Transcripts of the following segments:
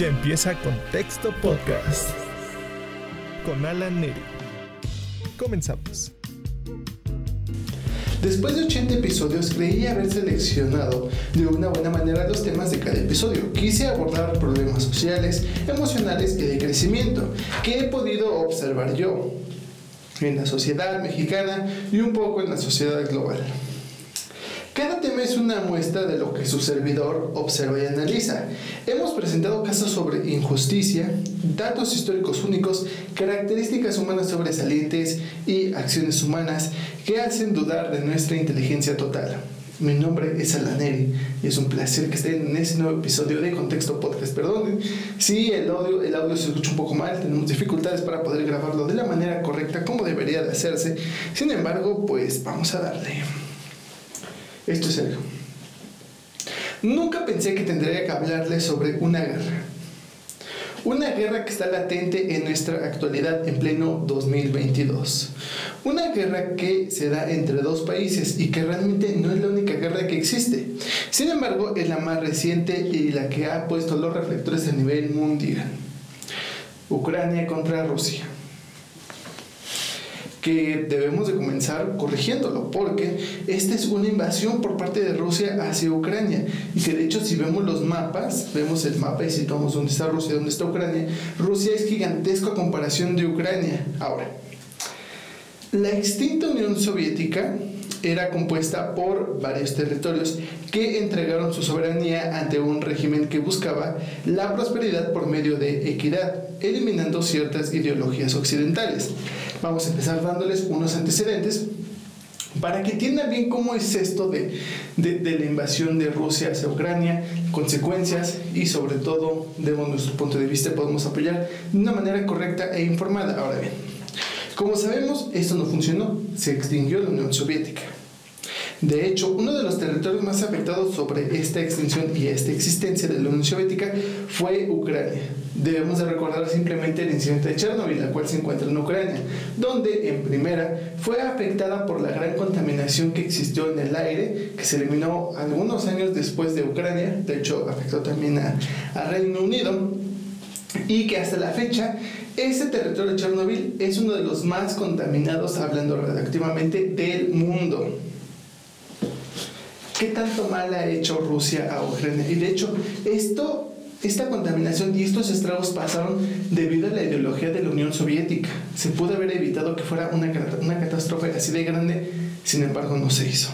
Ya empieza Contexto Podcast con Alan Neri. Comenzamos. Después de 80 episodios creí haber seleccionado de una buena manera los temas de cada episodio. Quise abordar problemas sociales, emocionales y de crecimiento que he podido observar yo en la sociedad mexicana y un poco en la sociedad global. Cada tema es una muestra de lo que su servidor observa y analiza. Hemos presentado casos sobre injusticia, datos históricos únicos, características humanas sobresalientes y acciones humanas que hacen dudar de nuestra inteligencia total. Mi nombre es Alaneri y es un placer que estén en este nuevo episodio de Contexto Podcast. Perdonen si el audio, el audio se escucha un poco mal, tenemos dificultades para poder grabarlo de la manera correcta como debería de hacerse. Sin embargo, pues vamos a darle. Esto es serio. Nunca pensé que tendría que hablarles sobre una guerra. Una guerra que está latente en nuestra actualidad en pleno 2022. Una guerra que se da entre dos países y que realmente no es la única guerra que existe. Sin embargo, es la más reciente y la que ha puesto los reflectores a nivel mundial. Ucrania contra Rusia que debemos de comenzar corrigiéndolo, porque esta es una invasión por parte de Rusia hacia Ucrania, y que de hecho si vemos los mapas, vemos el mapa y situamos dónde está Rusia y dónde está Ucrania, Rusia es gigantesco a comparación de Ucrania. Ahora, la extinta Unión Soviética era compuesta por varios territorios que entregaron su soberanía ante un régimen que buscaba la prosperidad por medio de equidad, eliminando ciertas ideologías occidentales. Vamos a empezar dándoles unos antecedentes para que entiendan bien cómo es esto de, de, la invasión de Rusia hacia Ucrania, consecuencias y sobre todo, de nuestro punto de vista, podemos apoyar de una manera correcta e informada. Ahora bien, como sabemos, esto no funcionó, se extinguió la Unión Soviética. De hecho, uno de los territorios más afectados sobre esta extinción y esta existencia de la Unión Soviética fue Ucrania. Debemos de recordar simplemente el incidente de Chernobyl, la cual se encuentra en Ucrania, donde en primera fue afectada por la gran contaminación que existió en el aire, que se eliminó algunos años después de Ucrania, de hecho afectó también a, a Reino Unido, y que hasta la fecha ese territorio de Chernobyl es uno de los más contaminados, hablando radioactivamente, del mundo. ¿Qué tanto mal ha hecho Rusia a Ucrania? Y de hecho, esto, esta contaminación y estos estragos pasaron debido a la ideología de la Unión Soviética. Se pudo haber evitado que fuera una, una catástrofe así de grande, sin embargo no se hizo.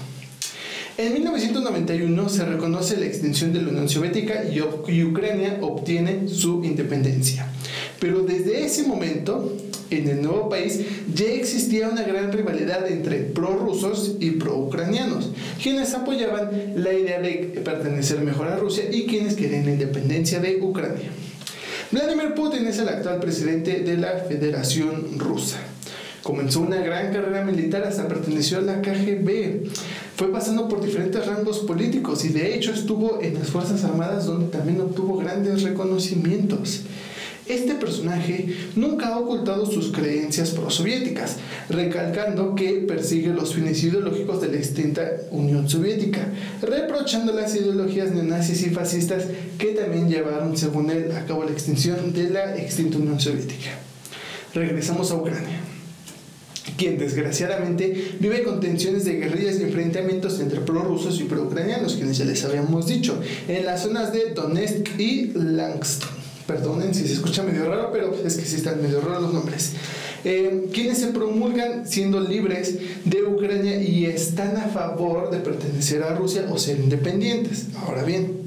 En 1991 se reconoce la extinción de la Unión Soviética y Ucrania obtiene su independencia. Pero desde ese momento, en el nuevo país ya existía una gran rivalidad entre prorrusos y pro-ucranianos, quienes apoyaban la idea de pertenecer mejor a Rusia y quienes querían la independencia de Ucrania. Vladimir Putin es el actual presidente de la Federación Rusa. Comenzó una gran carrera militar hasta perteneció a la KGB. Fue pasando por diferentes rangos políticos y de hecho estuvo en las Fuerzas Armadas donde también obtuvo grandes reconocimientos. Este personaje nunca ha ocultado sus creencias prosoviéticas, recalcando que persigue los fines ideológicos de la extinta Unión Soviética, reprochando las ideologías neonazis y fascistas que también llevaron, según él, a cabo la extinción de la extinta Unión Soviética. Regresamos a Ucrania quien desgraciadamente vive con tensiones de guerrillas y enfrentamientos entre prorrusos y pro-ucranianos, quienes ya les habíamos dicho, en las zonas de Donetsk y Lugansk. Perdonen si se escucha medio raro, pero es que sí están medio raros los nombres. Eh, quienes se promulgan siendo libres de Ucrania y están a favor de pertenecer a Rusia o ser independientes. Ahora bien,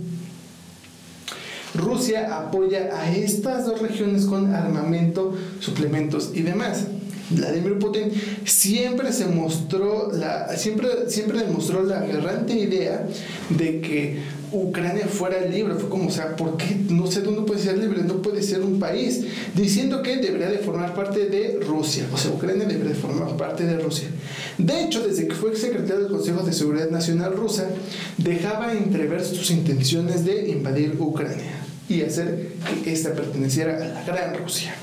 Rusia apoya a estas dos regiones con armamento, suplementos y demás. Vladimir Putin siempre se mostró la, siempre, siempre demostró la agarrante idea de que Ucrania fuera libre. Fue como, o sea, ¿por qué? No sé dónde puede ser libre, no puede ser un país. Diciendo que debería de formar parte de Rusia. O sea, Ucrania debería de formar parte de Rusia. De hecho, desde que fue secretario del Consejo de Seguridad Nacional rusa, dejaba entrever sus intenciones de invadir Ucrania y hacer que ésta perteneciera a la Gran Rusia.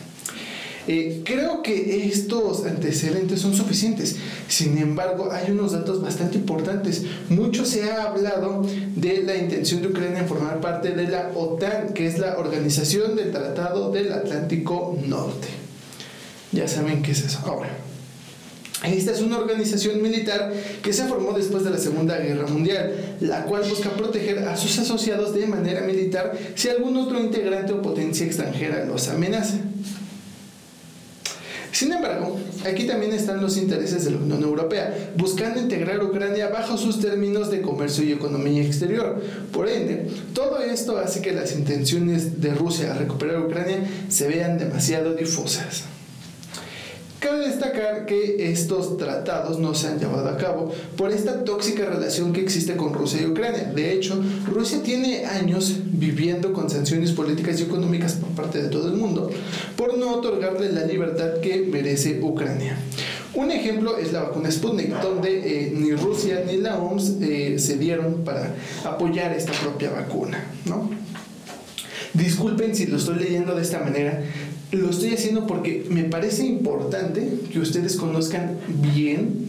Eh, creo que estos antecedentes son suficientes. Sin embargo, hay unos datos bastante importantes. Mucho se ha hablado de la intención de Ucrania en formar parte de la OTAN, que es la Organización del Tratado del Atlántico Norte. Ya saben qué es eso. Ahora, esta es una organización militar que se formó después de la Segunda Guerra Mundial, la cual busca proteger a sus asociados de manera militar si algún otro integrante o potencia extranjera los amenaza. Sin embargo, aquí también están los intereses de la Unión Europea, buscando integrar Ucrania bajo sus términos de comercio y economía exterior. Por ende, todo esto hace que las intenciones de Rusia a recuperar Ucrania se vean demasiado difusas. Cabe destacar que estos tratados no se han llevado a cabo por esta tóxica relación que existe con Rusia y Ucrania. De hecho, Rusia tiene años viviendo con sanciones políticas y económicas por parte de todo el mundo por no otorgarle la libertad que merece Ucrania. Un ejemplo es la vacuna Sputnik, donde eh, ni Rusia ni la OMS eh, se dieron para apoyar esta propia vacuna. ¿no? Disculpen si lo estoy leyendo de esta manera, lo estoy haciendo porque me parece importante que ustedes conozcan bien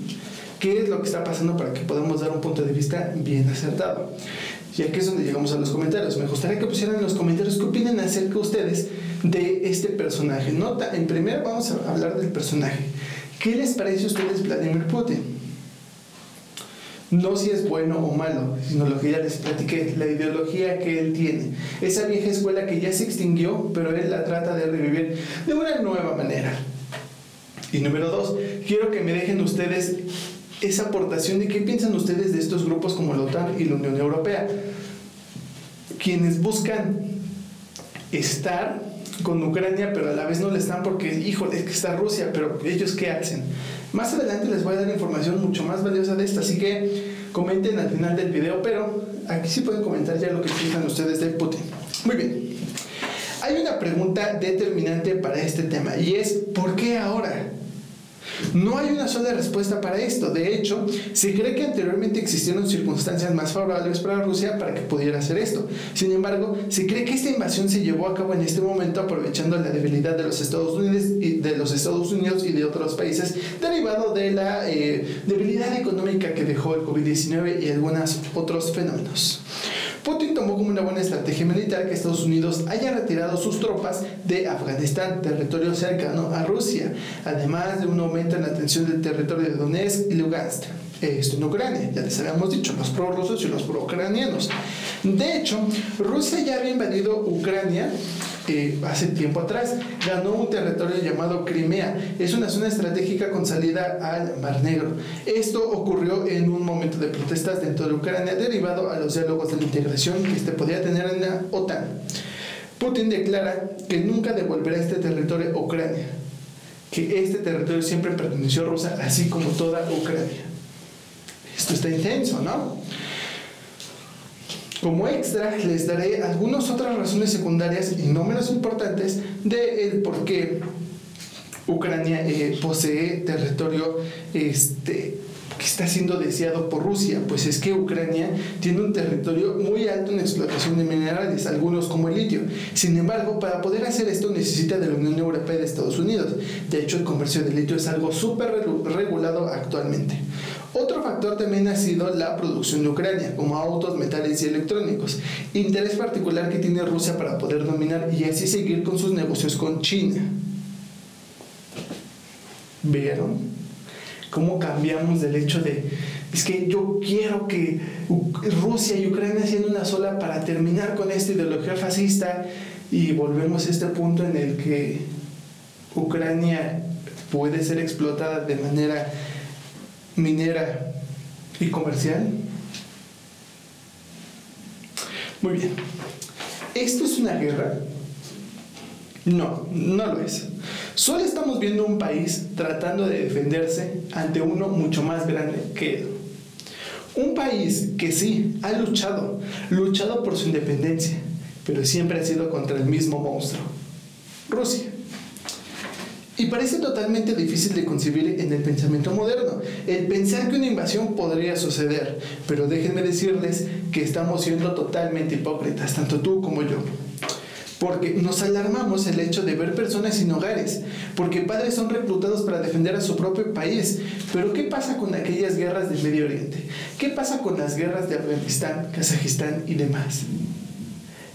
qué es lo que está pasando para que podamos dar un punto de vista bien acertado. Y aquí es donde llegamos a los comentarios. Me gustaría que pusieran en los comentarios qué opinan acerca ustedes de este personaje. Nota, en primer vamos a hablar del personaje. ¿Qué les parece a ustedes Vladimir Putin? No si es bueno o malo, sino lo que ya les platiqué, la ideología que él tiene. Esa vieja escuela que ya se extinguió, pero él la trata de revivir de una nueva manera. Y número dos, quiero que me dejen ustedes esa aportación de qué piensan ustedes de estos grupos como la OTAN y la Unión Europea, quienes buscan estar con Ucrania, pero a la vez no le están porque, híjole, es que está Rusia, pero ellos qué hacen. Más adelante les voy a dar información mucho más valiosa de esta, así que comenten al final del video, pero aquí sí pueden comentar ya lo que piensan ustedes de Putin. Muy bien. Hay una pregunta determinante para este tema y es ¿por qué ahora? No hay una sola respuesta para esto. De hecho, se cree que anteriormente existieron circunstancias más favorables para Rusia para que pudiera hacer esto. Sin embargo, se cree que esta invasión se llevó a cabo en este momento aprovechando la debilidad de los Estados Unidos y de los Estados Unidos y de otros países derivado de la eh, debilidad económica que dejó el COVID-19 y algunos otros fenómenos. Putin tomó como una buena estrategia militar que Estados Unidos haya retirado sus tropas de Afganistán, territorio cercano a Rusia, además de un aumento en la tensión del territorio de Donetsk y Lugansk. Esto en Ucrania, ya les habíamos dicho, los prorrusos y los pro-ucranianos. De hecho, Rusia ya había invadido Ucrania eh, hace tiempo atrás. Ganó un territorio llamado Crimea. Es una zona estratégica con salida al Mar Negro. Esto ocurrió en un momento de protestas dentro de Ucrania derivado a los diálogos de la integración que este podía tener en la OTAN. Putin declara que nunca devolverá este territorio a Ucrania, que este territorio siempre perteneció a Rusia, así como toda Ucrania. Esto está intenso, ¿no? Como extra, les daré algunas otras razones secundarias y no menos importantes de por qué Ucrania eh, posee territorio este, que está siendo deseado por Rusia. Pues es que Ucrania tiene un territorio muy alto en explotación de minerales, algunos como el litio. Sin embargo, para poder hacer esto necesita de la Unión Europea y de Estados Unidos. De hecho, el comercio de litio es algo súper regulado actualmente. Otro factor también ha sido la producción de Ucrania, como autos, metales y electrónicos. Interés particular que tiene Rusia para poder dominar y así seguir con sus negocios con China. ¿Vieron? ¿Cómo cambiamos del hecho de, es que yo quiero que Rusia y Ucrania sean una sola para terminar con esta ideología fascista y volvemos a este punto en el que Ucrania puede ser explotada de manera minera y comercial? Muy bien. ¿Esto es una guerra? No, no lo es. Solo estamos viendo un país tratando de defenderse ante uno mucho más grande que él. Un país que sí ha luchado, luchado por su independencia, pero siempre ha sido contra el mismo monstruo, Rusia. Y parece totalmente difícil de concebir en el pensamiento moderno, el pensar que una invasión podría suceder, pero déjenme decirles que estamos siendo totalmente hipócritas, tanto tú como yo. porque nos alarmamos el hecho de ver personas sin hogares, porque padres son reclutados para defender a su propio país. Pero ¿qué pasa con aquellas guerras del Medio Oriente? ¿Qué pasa con las guerras de Afganistán, Kazajistán y demás?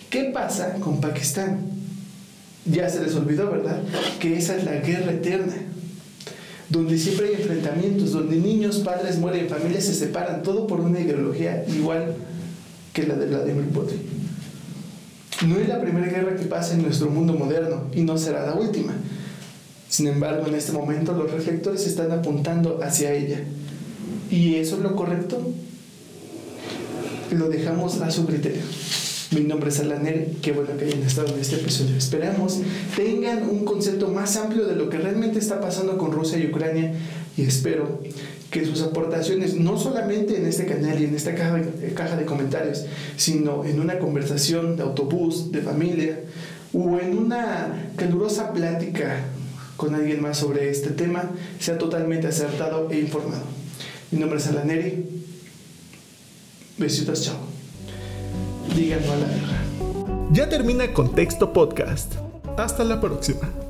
¿Qué pasa con Pakistán? Ya se les olvidó, ¿verdad? Que esa es la guerra eterna, donde siempre hay enfrentamientos, donde niños, padres mueren, familias se separan, todo por una ideología igual que la de Vladimir Putin. No es la primera guerra que pasa en nuestro mundo moderno y no será la última. Sin embargo, en este momento los reflectores están apuntando hacia ella. ¿Y eso es lo correcto? Lo dejamos a su criterio. Mi nombre es Alanel, qué bueno que hayan estado en este episodio. Esperamos tengan un concepto más amplio de lo que realmente está pasando con Rusia y Ucrania y espero que sus aportaciones, no solamente en este canal y en esta caja de, caja de comentarios, sino en una conversación de autobús, de familia, o en una calurosa plática con alguien más sobre este tema, sea totalmente acertado e informado. Mi nombre es Alaneri. Besitos, chao. Díganlo a la guerra. Ya termina Contexto Podcast. Hasta la próxima.